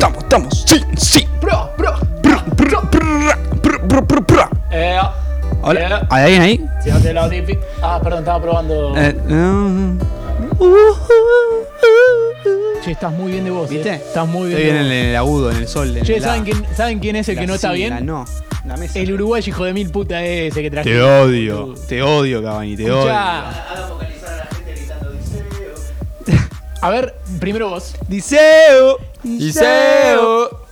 estamos, estamos. Sí, sí. Prr, prr. Eh, Hola, eh, ¿hay alguien ahí? si no te lo difi- Ah, perdón, estaba probando. Eh, no. Che, estás muy bien de voz. ¿Viste? eh. Estás muy bien. Estoy bien en el agudo, en el sol. En Che, el ¿saben A. quién, ¿saben quién es el que La no está bien? No, la mesa. El uruguayo hijo de mil puta ese que traje. Te odio, te odio, Cavani, te odio. A ver, primero vos. Diceo. Liceo.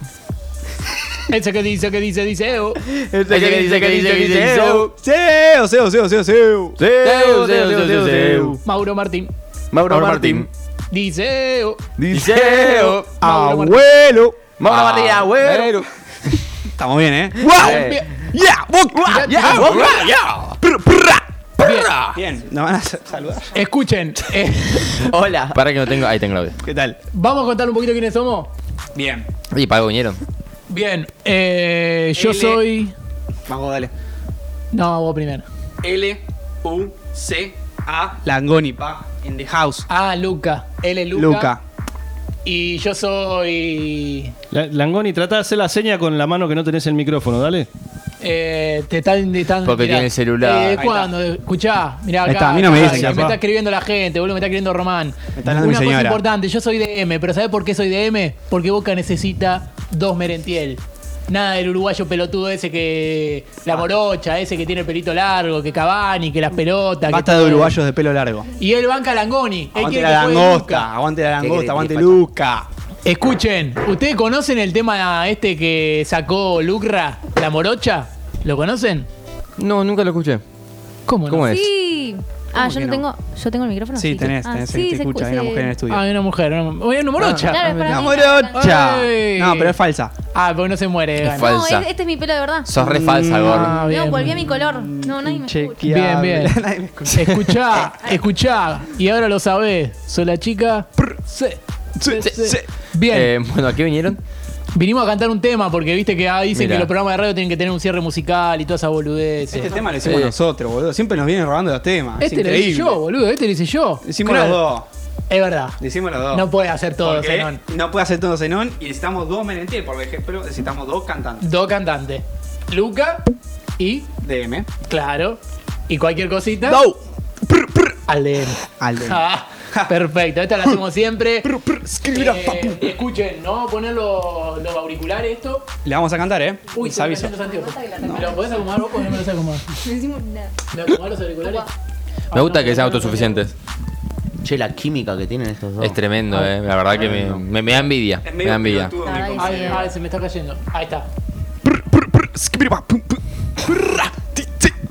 Ese que dice, que dice, dice. oh. Ese que dice que dice que dice Seo, Seo, Seo, Seo, Seo, Seo. Seo, seo, seo. Mauro Martín. Mauro Martín. Dice. Liceo. Mauro Martín. Abuelo. Mauro Martín, abuelo. Estamos bien, ¿eh? ¡Wow! ¡Ya! Ya, ¡Ya! ¡Prr, prr! Bien, ¿nos van a sa- saludar? Escuchen, eh, Hola. Para que no tengo. Ahí tengo audio. ¿Qué tal? vamos a contar un poquito quiénes somos. Bien. Y para algo vinieron. Bien, eh, yo L. soy. Vamos, dale. No, vos primero. L, U, C, A. Langoni, pa. In the house. Ah, Luca. Es Luca. Luca. Y yo soy. La- Langoni, trata de hacer la seña con la mano que no tenés el micrófono, dale. Eh, te están, te están- Porque mirá. tiene el celular. Eh, ¿Cuándo? Escuchá, mirá acá. está, a mí no me acá, dicen, Me está escribiendo la gente, boludo, me está escribiendo Román. está mi Una cosa señora. importante, yo soy de M, pero ¿sabés por qué soy de M? Porque Boca necesita dos Merentiel. Nada del uruguayo pelotudo ese que. La morocha, ese que tiene el pelito largo, que Cavani, que las pelotas. que Basta de todo. uruguayos de pelo largo. Y él banca a Langoni. Aguante la langosta, aguante la langosta, aguante te Luca. Escuchen, ¿ustedes conocen el tema este que sacó Lucra, la morocha? ¿Lo conocen? No, nunca lo escuché. ¿Cómo no? ¿Cómo es? Sí. Ah, yo no no? tengo. ¿Yo tengo el micrófono? Sí, tenés, Ah, tenés, sí, se se escucha, hay una se- mujer en el estudio. Ah, una mujer, una, oye, una morocha. Claro, es para ¡La mí. morocha! Ay. No, pero es falsa. Ah, porque no se muere. Es gana. No, Falsa. es- este es mi pelo de verdad. Sos re falsa, gordo. Ah, bien. No, volví a mi color. No, nadie me escucha. Bien, bien. Nadie me escucha. Escuchá, escuchá. Y ahora lo sabés. Soy la chica. Sí, Sí, sí, sí. Bien. Eh, bueno, ¿a qué vinieron? Vinimos a cantar un tema porque viste que ah, dicen que los programas de radio tienen que tener un cierre musical y toda esa boludez. Este tema lo hicimos Sí. nosotros, boludo. Siempre nos vienen robando los temas. Este es lo hice increíble. yo, boludo. Este lo hice yo. Hicimos Claro. los dos. Es verdad. Hicimos los dos. No puede hacer todo, Porque Zenón. No puede hacer todo Zenón y necesitamos dos Merentiel, por ejemplo, necesitamos dos cantantes. Dos cantantes. Luca y, DM. claro, y cualquier cosita. Al DM. Al DM. Ah, perfecto, esta la hacemos siempre. Eh, escuchen, no poner los, los auriculares esto. Le vamos a cantar, ¿eh? Uy, Les se me aviso. cayeron los anteojos. ¿Me lo podés acomodar vos? Porque no me los acomodar. Decimos nada. ¿Me acomodás los auriculares? Me gusta que sean autosuficientes. Che, la química que tienen estos dos. Es tremendo, eh. La verdad que me, me, me da envidia. Es Me da envidia. pelotudo, consta. Ay, ay, se me está cayendo. Ahí está.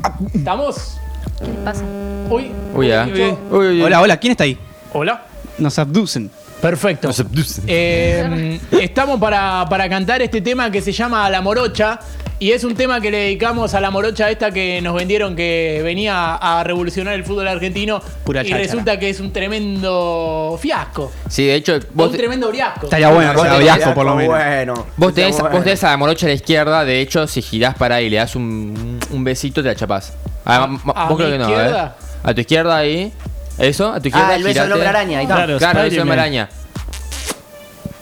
Ah. ¿Estamos? ¿Qué le pasa? Uy. Uy, ah. uy, uy. Uy, uy, uy. Hola, hola, ¿quién está ahí? Hola. Nos abducen. Perfecto. No se abducen. Eh, estamos para, para cantar este tema que se llama La Morocha. Y es un tema que le dedicamos a la morocha esta que nos vendieron que venía a revolucionar el fútbol argentino. Pura y resulta que es un tremendo fiasco. Sí, de hecho, un vos, te- tremendo briasco. Estaría bueno Vos viajo, por lo menos. Bueno. vos tenés, Está vos bueno. tenés a la morocha a la izquierda. De hecho, si girás para ahí y le das un, un besito, te la chapás. Ma- ¿A vos mi creo que no, izquierda? ¿eh? A tu izquierda ahí. Eso, a tu izquierda. Ah, el beso del girate. hombre araña, ahí está. Claro, Claro, el beso del Spider-Man. hombre araña.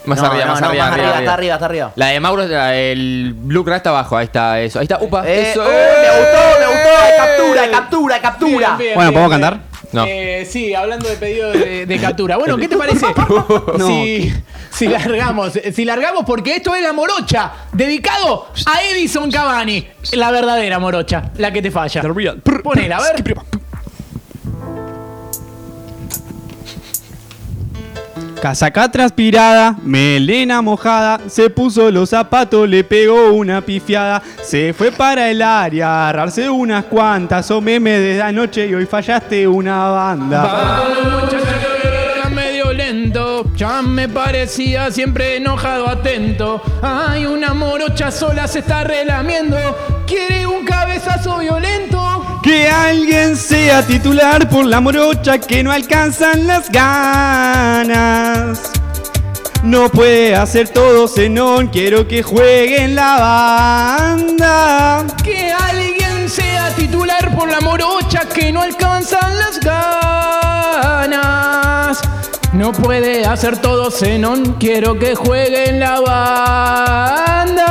Más No, arriba, no, más no, arriba, más arriba, está arriba. arriba, está arriba. La de Mauro, la- el Blue Crash está abajo. Ahí está, eso. Ahí está, upa. Eh, eso. uh, me gustó, me gustó. Hay captura, captura, captura. Bien, bien, Bueno, ¿podemos bien. cantar? No. Eh, sí, hablando de pedido de, de captura. Bueno, ¿qué te parece? No. Si, si largamos, si largamos, porque esto es la morocha, dedicado a Edison Cavani, la verdadera morocha, la que te falla. Ponela, a ver. Casaca transpirada, melena mojada, se puso los zapatos, le pegó una pifiada, se fue para el área agarrarse unas cuantas, o meme desde anoche y hoy fallaste una banda. Vamos. Ya me parecía siempre enojado, atento. Hay una morocha sola, se está relamiendo. Quiere un cabezazo violento. Que alguien sea titular por la morocha que no alcanzan las ganas. No puede hacer todo Zenón, quiero que juegue en la banda. Que alguien sea titular por la morocha que no alcanzan las ganas. No puede hacer todo Zenón, quiero que juegue en la banda.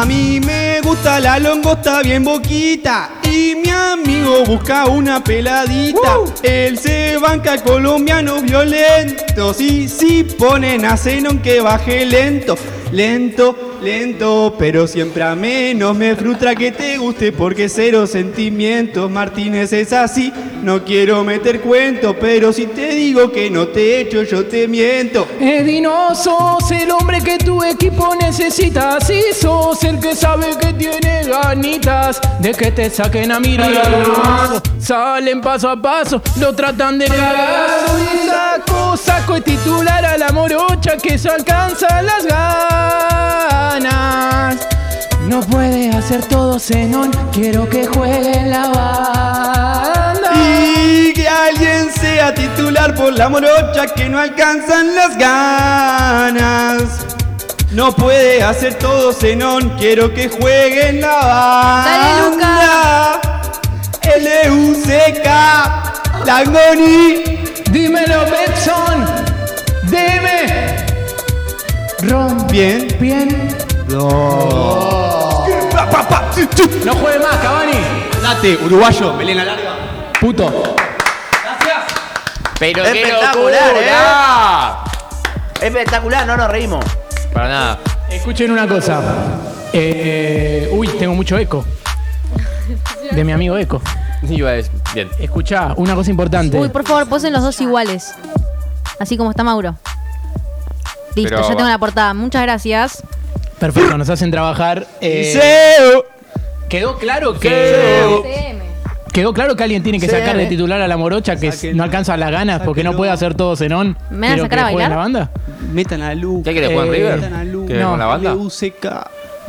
A mí me gusta la longosta bien boquita y mi amigo busca una peladita. Él se banca colombiano violento. Sí, sí, ponen a Zenon que baje lento, lento, lento, pero siempre a menos. Me frustra que te guste porque cero sentimientos. Martínez es así, no quiero meter cuento, pero si te digo que no te echo, yo te miento. Eddie, no sos el hombre que tu equipo necesita. Si sos el que sabe que tiene ganitas de que te saquen a mirar. Salen paso a paso, lo tratan de cagar. Y saco, saco el titular a la morocha que se alcanza las ganas. No puede hacer todo Zenón, quiero que juegue en la banda. Y que alguien sea titular por la morocha que no alcanzan las ganas. No puede hacer todo Zenón, quiero que juegue en la banda. Dale, Luca. L-U-C-K, Langoni. Dímelo, Betson. Dime. Ron. Bien. Bien. Tu. No juegue más, Cavani. Date, uruguayo, melena larga. Puto. Pero qué Espectacular, locura. Espectacular, no nos reímos. Para nada. Escuchen una cosa. Eh, uy, tengo mucho eco. De mi amigo Eco. Iba a decir- Bien. Escuchá, una cosa importante. Uy, por favor, posen los dos iguales. Así como está Mauro. Listo, Pero- ya tengo la portada. Muchas gracias. Perfecto, nos hacen trabajar. eh, Seo. quedó claro que. Quedó claro que alguien tiene que sacar de titular a la morocha que no alcanza las ganas porque no sáquenlo. puede hacer todo Zenón. ¿Me van a sacar a que juegue en bailar? la banda. Metan a Lu. ¿Qué querés jugar en Eh, River? Metan a Lu. ¿Querés No. con la banda?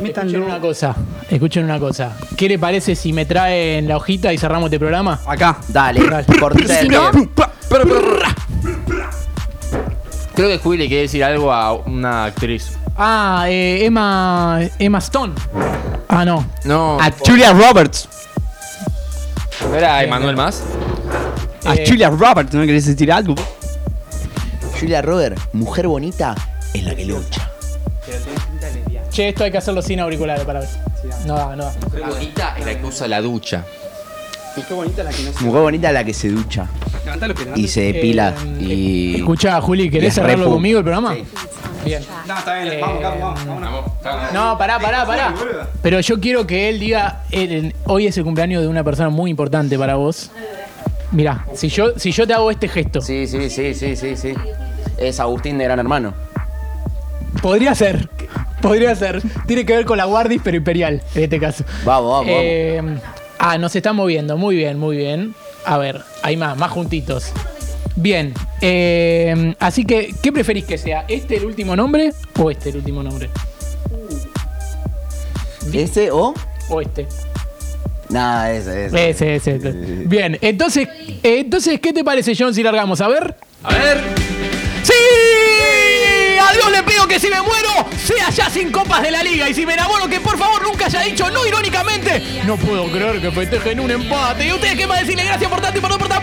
Escuchen una cosa, escuchen una cosa. ¿Qué le parece si me traen la hojita y cerramos este programa? Acá. Dale, pie. Creo que Juli le quiere decir algo a una actriz. Ah, eh, Emma, Emma Stone. Ah, no. No. A Julia Roberts. ¿No era Emanuel más? A Eh, Julia Roberts, ¿no querés decir algo? Julia Robert, mujer bonita, es la que lucha. Che, esto hay que hacerlo sin auriculares para ver. No da, no da. Mujer bonita es la que usa la ducha. Qué bonita la que no se Mujer bonita es la que se ducha y se depila Eh, y... Escuchá, Juli, ¿querés cerrarlo repu- conmigo el programa? Bien. No, está bien, vamos, vamos, vamos. vamos. No, pará, pará, pará. Pero yo quiero que él diga, él- hoy es el cumpleaños de una persona muy importante para vos. Mirá, si yo, si yo te hago este gesto, Sí, sí, sí, sí, sí, sí. Es Agustín de Gran Hermano. podría ser, podría ser. Tiene que ver con la Guardis, pero imperial, en este caso. Vamos, vamos, Eh, ah, nos están moviendo, muy bien, muy bien. A ver, hay más, más juntitos. Bien, eh, así que, ¿qué preferís que sea? ¿Este el último nombre o este el último nombre? vamos. ¿Ese o? O este. Nada, ese, ese. Ese, ese. ese. Bien, entonces, entonces, ¿qué te parece, John, si largamos? A ver. A ver. Dios le pido que si me muero, sea ya sin copas de la liga. Y si me enamoro, que por favor nunca haya dicho no irónicamente. No puedo creer que festejen un empate. ¿Y ustedes qué más decirle gracias por tanto y por no por tan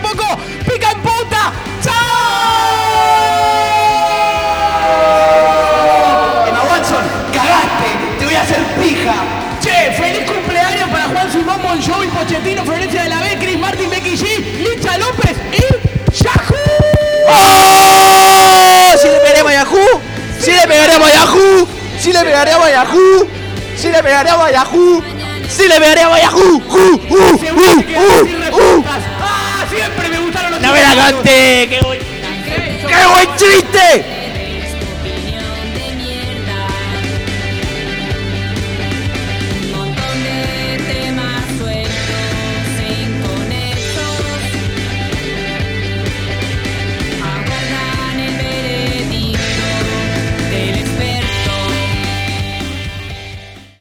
pegaré a Bayahú. Sí le pegaré a Bayahú. Sí le pegaré a Bayahú. ¡Uh, uh, uh, ¡Ah! Siempre me gustaron los No me la cante. ¡Qué buen, ¡Qué buen chiste!